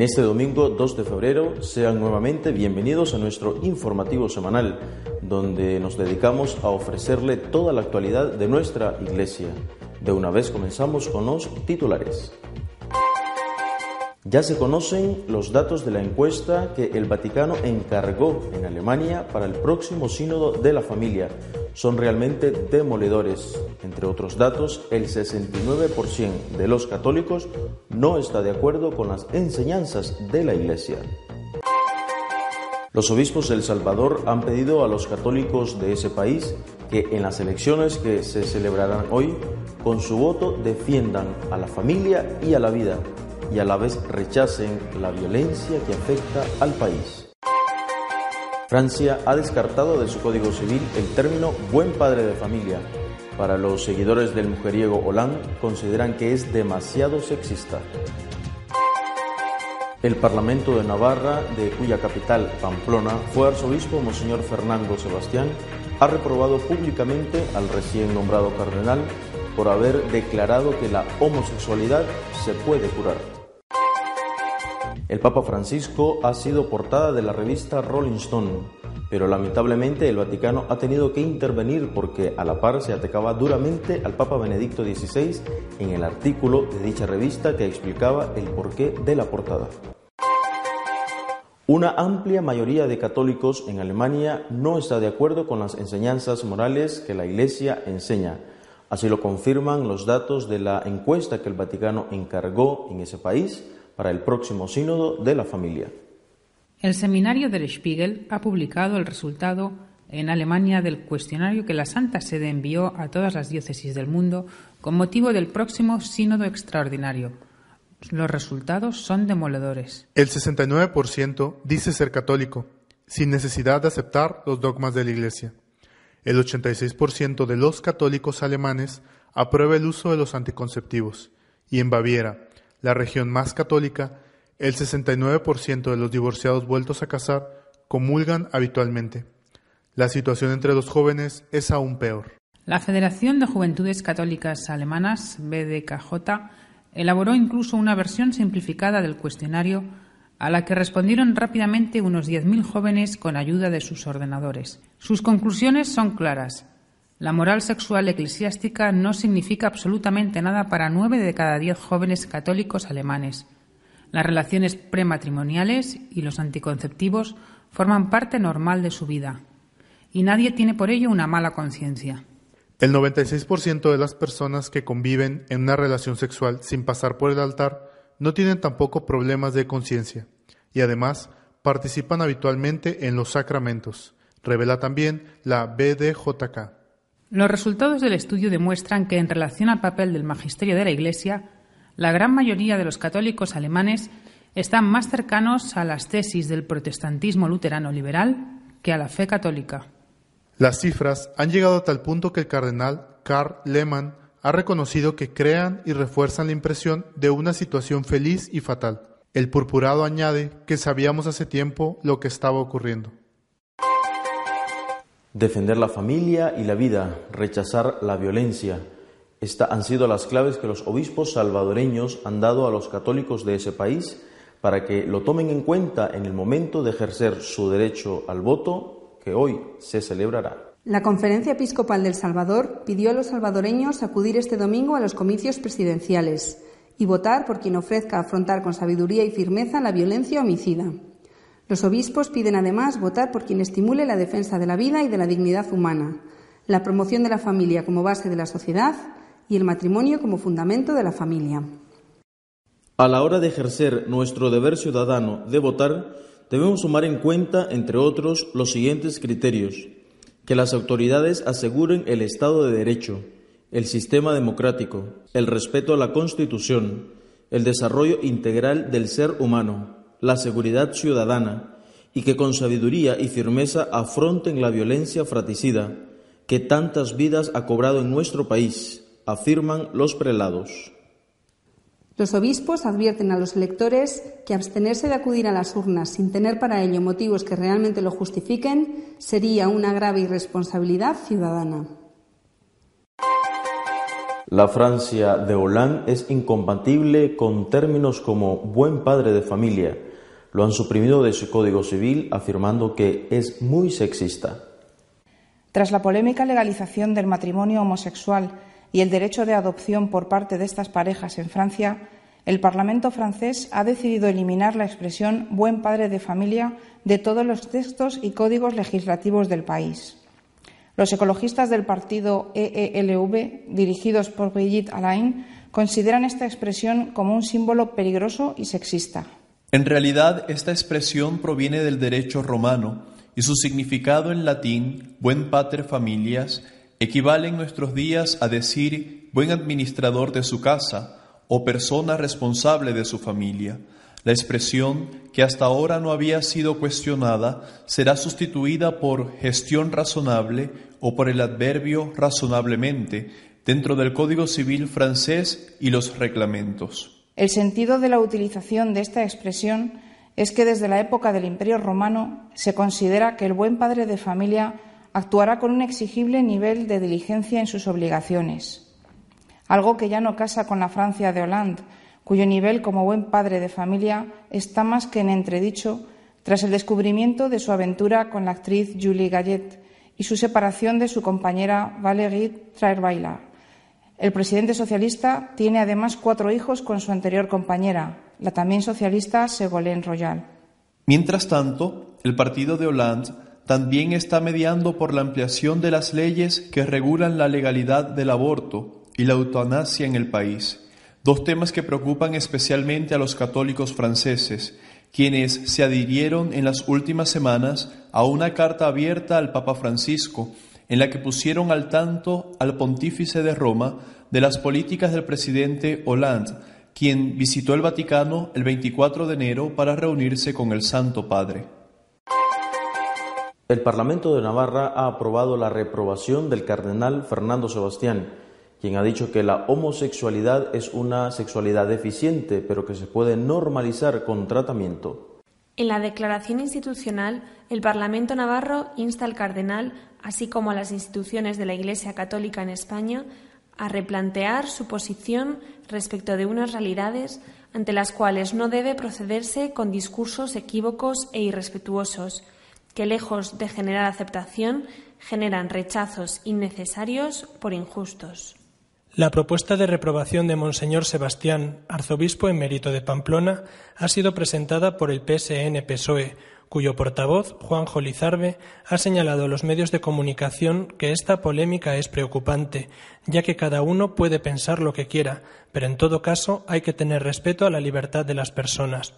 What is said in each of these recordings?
En este domingo 2 de febrero sean nuevamente bienvenidos a nuestro informativo semanal, donde nos dedicamos a ofrecerle toda la actualidad de nuestra iglesia. De una vez comenzamos con los titulares. Ya se conocen los datos de la encuesta que el Vaticano encargó en Alemania para el próximo sínodo de la familia. Son realmente demoledores. Entre otros datos, el 69% de los católicos no está de acuerdo con las enseñanzas de la Iglesia. Los obispos de El Salvador han pedido a los católicos de ese país que en las elecciones que se celebrarán hoy, con su voto defiendan a la familia y a la vida y a la vez rechacen la violencia que afecta al país. Francia ha descartado de su Código Civil el término buen padre de familia. Para los seguidores del mujeriego Hollande consideran que es demasiado sexista. El Parlamento de Navarra, de cuya capital, Pamplona, fue arzobispo Monseñor Fernando Sebastián, ha reprobado públicamente al recién nombrado cardenal por haber declarado que la homosexualidad se puede curar. El Papa Francisco ha sido portada de la revista Rolling Stone, pero lamentablemente el Vaticano ha tenido que intervenir porque a la par se atacaba duramente al Papa Benedicto XVI en el artículo de dicha revista que explicaba el porqué de la portada. Una amplia mayoría de católicos en Alemania no está de acuerdo con las enseñanzas morales que la Iglesia enseña. Así lo confirman los datos de la encuesta que el Vaticano encargó en ese país para el próximo sínodo de la familia. El seminario del Spiegel ha publicado el resultado en Alemania del cuestionario que la Santa Sede envió a todas las diócesis del mundo con motivo del próximo sínodo extraordinario. Los resultados son demoledores. El 69% dice ser católico, sin necesidad de aceptar los dogmas de la Iglesia. El 86% de los católicos alemanes aprueba el uso de los anticonceptivos. Y en Baviera, la región más católica, el 69% de los divorciados vueltos a casar comulgan habitualmente. La situación entre los jóvenes es aún peor. La Federación de Juventudes Católicas Alemanas, BDKJ, elaboró incluso una versión simplificada del cuestionario a la que respondieron rápidamente unos 10.000 jóvenes con ayuda de sus ordenadores. Sus conclusiones son claras. La moral sexual eclesiástica no significa absolutamente nada para nueve de cada diez jóvenes católicos alemanes. Las relaciones prematrimoniales y los anticonceptivos forman parte normal de su vida, y nadie tiene por ello una mala conciencia. El 96% de las personas que conviven en una relación sexual sin pasar por el altar no tienen tampoco problemas de conciencia, y además participan habitualmente en los sacramentos, revela también la BDJK. Los resultados del estudio demuestran que en relación al papel del magisterio de la Iglesia, la gran mayoría de los católicos alemanes están más cercanos a las tesis del protestantismo luterano liberal que a la fe católica. Las cifras han llegado a tal punto que el cardenal Karl Lehmann ha reconocido que crean y refuerzan la impresión de una situación feliz y fatal. El purpurado añade que sabíamos hace tiempo lo que estaba ocurriendo. Defender la familia y la vida, rechazar la violencia. Estas han sido las claves que los obispos salvadoreños han dado a los católicos de ese país para que lo tomen en cuenta en el momento de ejercer su derecho al voto que hoy se celebrará. La Conferencia Episcopal del Salvador pidió a los salvadoreños acudir este domingo a los comicios presidenciales y votar por quien ofrezca afrontar con sabiduría y firmeza la violencia homicida. Los obispos piden además votar por quien estimule la defensa de la vida y de la dignidad humana, la promoción de la familia como base de la sociedad y el matrimonio como fundamento de la familia. A la hora de ejercer nuestro deber ciudadano de votar, debemos tomar en cuenta, entre otros, los siguientes criterios. Que las autoridades aseguren el Estado de Derecho, el sistema democrático, el respeto a la Constitución, el desarrollo integral del ser humano, la seguridad ciudadana, y que con sabiduría y firmeza afronten la violencia fratricida que tantas vidas ha cobrado en nuestro país, afirman los prelados. Los obispos advierten a los electores que abstenerse de acudir a las urnas sin tener para ello motivos que realmente lo justifiquen sería una grave irresponsabilidad ciudadana. La Francia de Hollande es incompatible con términos como buen padre de familia. Lo han suprimido de su Código Civil afirmando que es muy sexista. Tras la polémica legalización del matrimonio homosexual y el derecho de adopción por parte de estas parejas en Francia, el Parlamento francés ha decidido eliminar la expresión buen padre de familia de todos los textos y códigos legislativos del país. Los ecologistas del partido EELV, dirigidos por Brigitte Alain, consideran esta expresión como un símbolo peligroso y sexista. En realidad, esta expresión proviene del derecho romano y su significado en latín, buen pater familias, equivale en nuestros días a decir buen administrador de su casa o persona responsable de su familia. La expresión, que hasta ahora no había sido cuestionada, será sustituida por gestión razonable o por el adverbio razonablemente dentro del Código Civil francés y los reglamentos. El sentido de la utilización de esta expresión es que desde la época del Imperio romano se considera que el buen padre de familia actuará con un exigible nivel de diligencia en sus obligaciones, algo que ya no casa con la Francia de Hollande, cuyo nivel como buen padre de familia está más que en entredicho tras el descubrimiento de su aventura con la actriz Julie Gallet y su separación de su compañera Valérie Trierweiler. El presidente socialista tiene además cuatro hijos con su anterior compañera, la también socialista Ségolène Royal. Mientras tanto, el partido de Hollande también está mediando por la ampliación de las leyes que regulan la legalidad del aborto y la eutanasia en el país, dos temas que preocupan especialmente a los católicos franceses, quienes se adhirieron en las últimas semanas a una carta abierta al Papa Francisco, en la que pusieron al tanto al pontífice de Roma de las políticas del presidente Hollande, quien visitó el Vaticano el 24 de enero para reunirse con el Santo Padre. El Parlamento de Navarra ha aprobado la reprobación del cardenal Fernando Sebastián, quien ha dicho que la homosexualidad es una sexualidad deficiente, pero que se puede normalizar con tratamiento. En la declaración institucional, el Parlamento navarro insta al cardenal, así como a las instituciones de la Iglesia Católica en España, a replantear su posición respecto de unas realidades ante las cuales no debe procederse con discursos equívocos e irrespetuosos, que lejos de generar aceptación, generan rechazos innecesarios por injustos. La propuesta de reprobación de Monseñor Sebastián, arzobispo en mérito de Pamplona, ha sido presentada por el PSN-PSOE, cuyo portavoz, Juan Jolizarbe, ha señalado a los medios de comunicación que esta polémica es preocupante, ya que cada uno puede pensar lo que quiera, pero en todo caso hay que tener respeto a la libertad de las personas.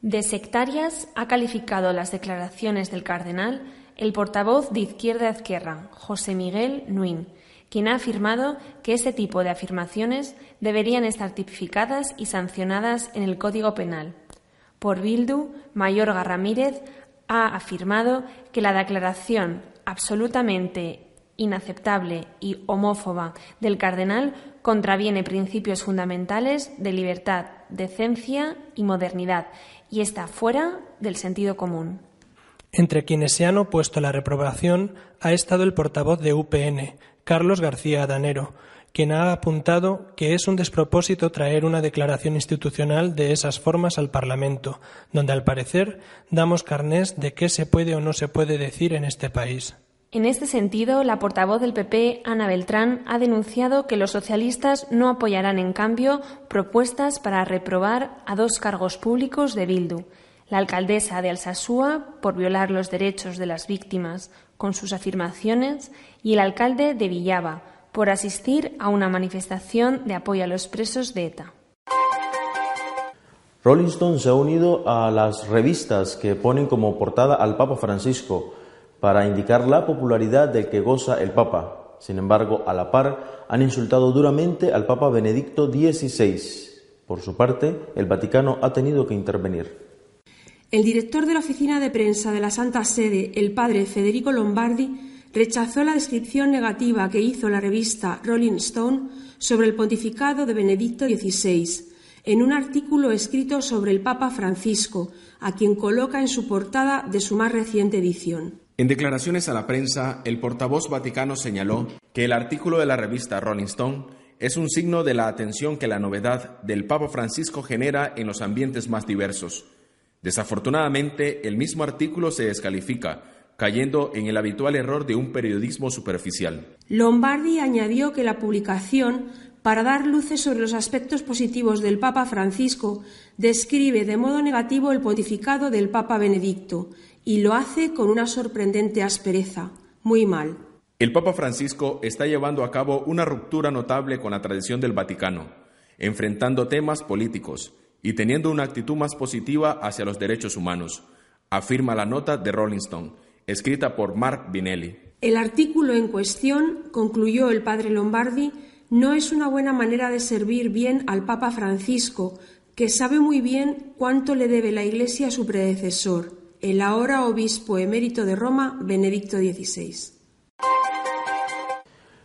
De sectarias ha calificado las declaraciones del cardenal el portavoz de Izquierda Izquierda, José Miguel Nuin, quien ha afirmado que ese tipo de afirmaciones deberían estar tipificadas y sancionadas en el Código Penal. Por Bildu, Mayorga Ramírez ha afirmado que la declaración absolutamente inaceptable y homófoba del cardenal contraviene principios fundamentales de libertad, decencia y modernidad y está fuera del sentido común. Entre quienes se han opuesto a la reprobación ha estado el portavoz de UPN, Carlos García Adanero, quien ha apuntado que es un despropósito traer una declaración institucional de esas formas al Parlamento, donde al parecer damos carnés de qué se puede o no se puede decir en este país. En este sentido, la portavoz del PP, Ana Beltrán, ha denunciado que los socialistas no apoyarán, en cambio, propuestas para reprobar a dos cargos públicos de Bildu, la alcaldesa de Alsasúa por violar los derechos de las víctimas con sus afirmaciones y el alcalde de Villaba por asistir a una manifestación de apoyo a los presos de ETA. Rolling Stone se ha unido a las revistas que ponen como portada al Papa Francisco para indicar la popularidad del que goza el Papa. Sin embargo, a la par, han insultado duramente al Papa Benedicto XVI. Por su parte, el Vaticano ha tenido que intervenir. El director de la oficina de prensa de la Santa Sede, el padre Federico Lombardi, rechazó la descripción negativa que hizo la revista Rolling Stone sobre el pontificado de Benedicto XVI en un artículo escrito sobre el Papa Francisco, a quien coloca en su portada de su más reciente edición. En declaraciones a la prensa, el portavoz vaticano señaló que el artículo de la revista Rolling Stone es un signo de la atención que la novedad del Papa Francisco genera en los ambientes más diversos. Desafortunadamente, el mismo artículo se descalifica, cayendo en el habitual error de un periodismo superficial. Lombardi añadió que la publicación, para dar luces sobre los aspectos positivos del Papa Francisco, describe de modo negativo el pontificado del Papa Benedicto y lo hace con una sorprendente aspereza. Muy mal. El Papa Francisco está llevando a cabo una ruptura notable con la tradición del Vaticano, enfrentando temas políticos y teniendo una actitud más positiva hacia los derechos humanos, afirma la nota de Rolling Stone, escrita por Mark Binelli. El artículo en cuestión, concluyó el padre Lombardi, no es una buena manera de servir bien al Papa Francisco, que sabe muy bien cuánto le debe la Iglesia a su predecesor, el ahora obispo emérito de Roma, Benedicto XVI.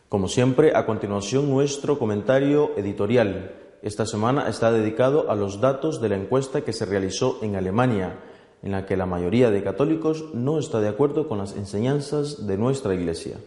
Como siempre, a continuación nuestro comentario editorial. Esta semana está dedicado a los datos de la encuesta que se realizó en Alemania, en la que la mayoría de católicos no está de acuerdo con las enseñanzas de nuestra Iglesia.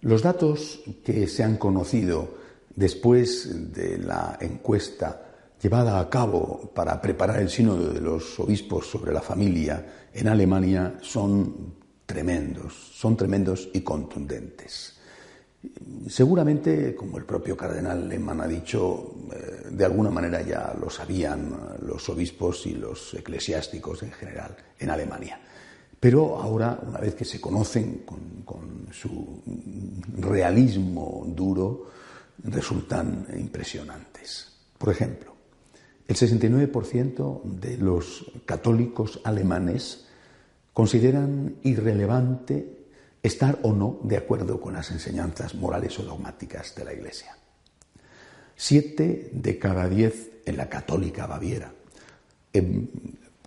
Los datos que se han conocido después de la encuesta llevada a cabo para preparar el sínodo de los obispos sobre la familia en Alemania son tremendos, son tremendos y contundentes. Seguramente, como el propio cardenal Lehmann ha dicho, eh, de alguna manera ya lo sabían los obispos y los eclesiásticos en general en Alemania. Pero ahora, una vez que se conocen con, su realismo duro, resultan impresionantes. Por ejemplo, el 69% de los católicos alemanes consideran irrelevante estar o no de acuerdo con las enseñanzas morales o dogmáticas de la Iglesia. Siete de cada diez en la católica Baviera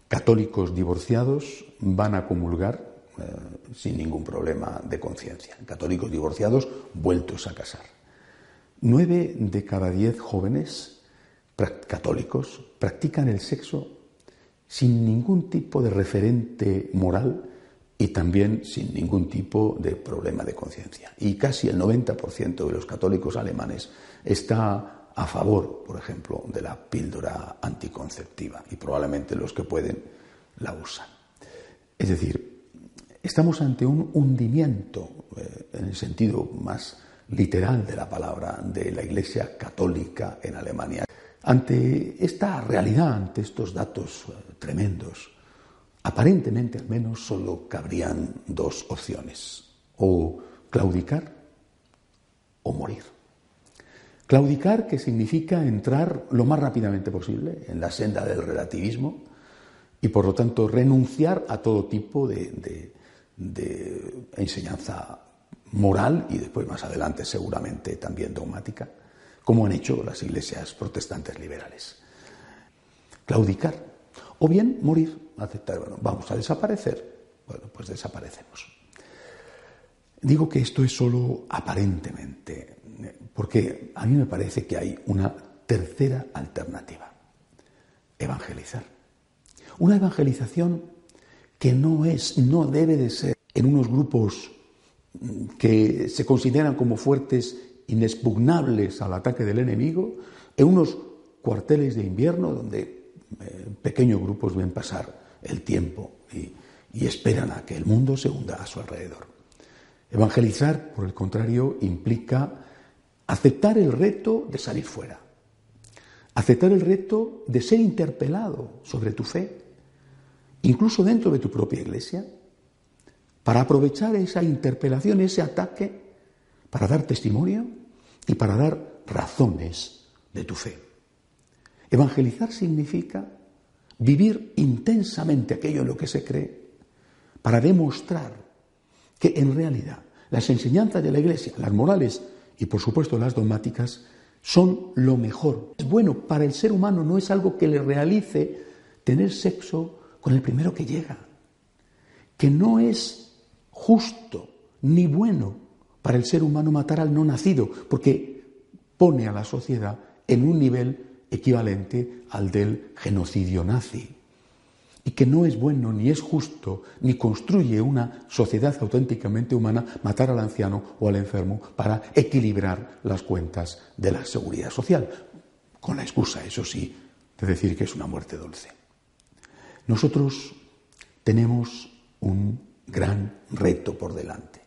católicos divorciados van a comulgar eh, sin ningún problema de conciencia. Católicos divorciados vueltos a casar. Nueve de cada diez jóvenes católicos practican el sexo sin ningún tipo de referente moral y también sin ningún tipo de problema de conciencia. Y casi el 90% de los católicos alemanes está a favor, por ejemplo, de la píldora anticonceptiva y probablemente los que pueden la usan. Es decir, estamos ante un hundimiento, eh, en el sentido más literal de la palabra, de la Iglesia católica en Alemania. Ante esta realidad, ante estos datos eh, tremendos, aparentemente al menos solo cabrían dos opciones, o claudicar o morir. Claudicar, que significa entrar lo más rápidamente posible en la senda del relativismo y, por lo tanto, renunciar a todo tipo de, enseñanza moral y después, más adelante, seguramente también dogmática, como han hecho las iglesias protestantes liberales. Claudicar. O bien morir, aceptar, bueno, vamos a desaparecer. Bueno, pues desaparecemos. Digo que esto es solo aparentemente porque a mí me parece que hay una tercera alternativa, evangelizar. Una evangelización que no es, no debe de ser en unos grupos que se consideran como fuertes inexpugnables al ataque del enemigo, en unos cuarteles de invierno donde eh, pequeños grupos ven pasar el tiempo y, y esperan a que el mundo se hunda a su alrededor. Evangelizar, por el contrario, implica aceptar el reto de salir fuera, aceptar el reto de ser interpelado sobre tu fe, incluso dentro de tu propia iglesia, para aprovechar esa interpelación, ese ataque, para dar testimonio y para dar razones de tu fe. Evangelizar significa vivir intensamente aquello en lo que se cree para demostrar que en realidad las enseñanzas de la Iglesia, las morales y por supuesto las dogmáticas, son lo mejor. Es bueno para el ser humano, no es algo que le realice tener sexo con el primero que llega, que no es justo ni bueno para el ser humano matar al no nacido, porque pone a la sociedad en un nivel equivalente al del genocidio nazi y que no es bueno ni es justo ni construye una sociedad auténticamente humana matar al anciano o al enfermo para equilibrar las cuentas de la seguridad social, con la excusa, eso sí, de decir que es una muerte dulce. Nosotros tenemos un gran reto por delante.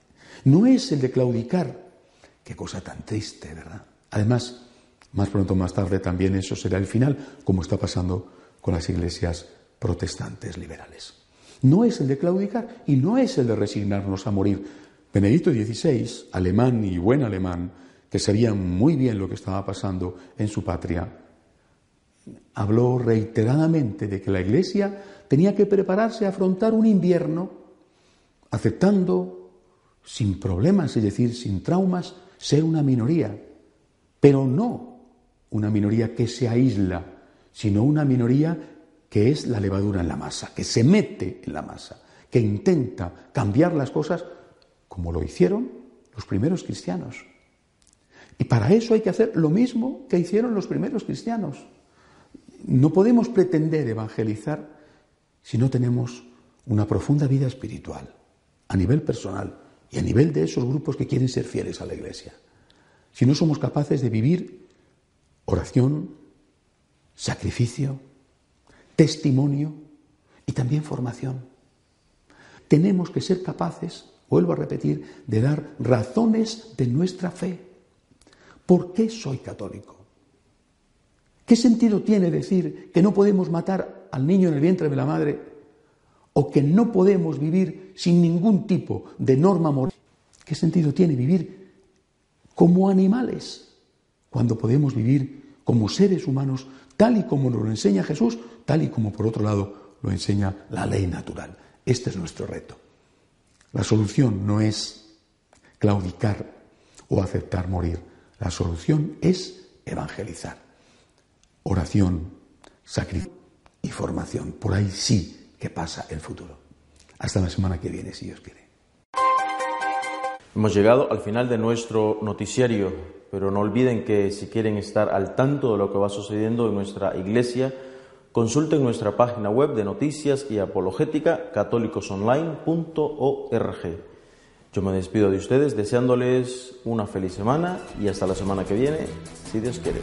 No es el de claudicar, qué cosa tan triste, ¿verdad? Además, más pronto o más tarde también eso será el final, como está pasando con las iglesias protestantes liberales. No es el de claudicar y no es el de resignarnos a morir. Benedicto XVI, alemán y buen alemán, que sabía muy bien lo que estaba pasando en su patria, habló reiteradamente de que la Iglesia tenía que prepararse a afrontar un invierno aceptando sin problemas, es decir, sin traumas, ser una minoría, pero no una minoría que se aísla, sino una minoría que es la levadura en la masa, que se mete en la masa, que intenta cambiar las cosas como lo hicieron los primeros cristianos. Y para eso hay que hacer lo mismo que hicieron los primeros cristianos. No podemos pretender evangelizar si no tenemos una profunda vida espiritual, a nivel personal y a nivel de esos grupos que quieren ser fieles a la Iglesia. Si no somos capaces de vivir oración, sacrificio, testimonio y también formación. Tenemos que ser capaces, vuelvo a repetir, de dar razones de nuestra fe. ¿Por qué soy católico? ¿Qué sentido tiene decir que no podemos matar al niño en el vientre de la madre o que no podemos vivir sin ningún tipo de norma moral? ¿Qué sentido tiene vivir como animales cuando podemos vivir como seres humanos tal y como nos lo enseña Jesús, tal y como por otro lado lo enseña la ley natural. Este es nuestro reto. La solución no es claudicar o aceptar morir. La solución es evangelizar. Oración, sacrificio y formación. Por ahí sí que pasa el futuro. Hasta la semana que viene, si Dios quiere. Hemos llegado al final de nuestro noticiario, pero no olviden que si quieren estar al tanto de lo que va sucediendo en nuestra iglesia, consulten nuestra página web de noticias y apologética católicosonline.org. Yo me despido de ustedes deseándoles una feliz semana y hasta la semana que viene, si Dios quiere.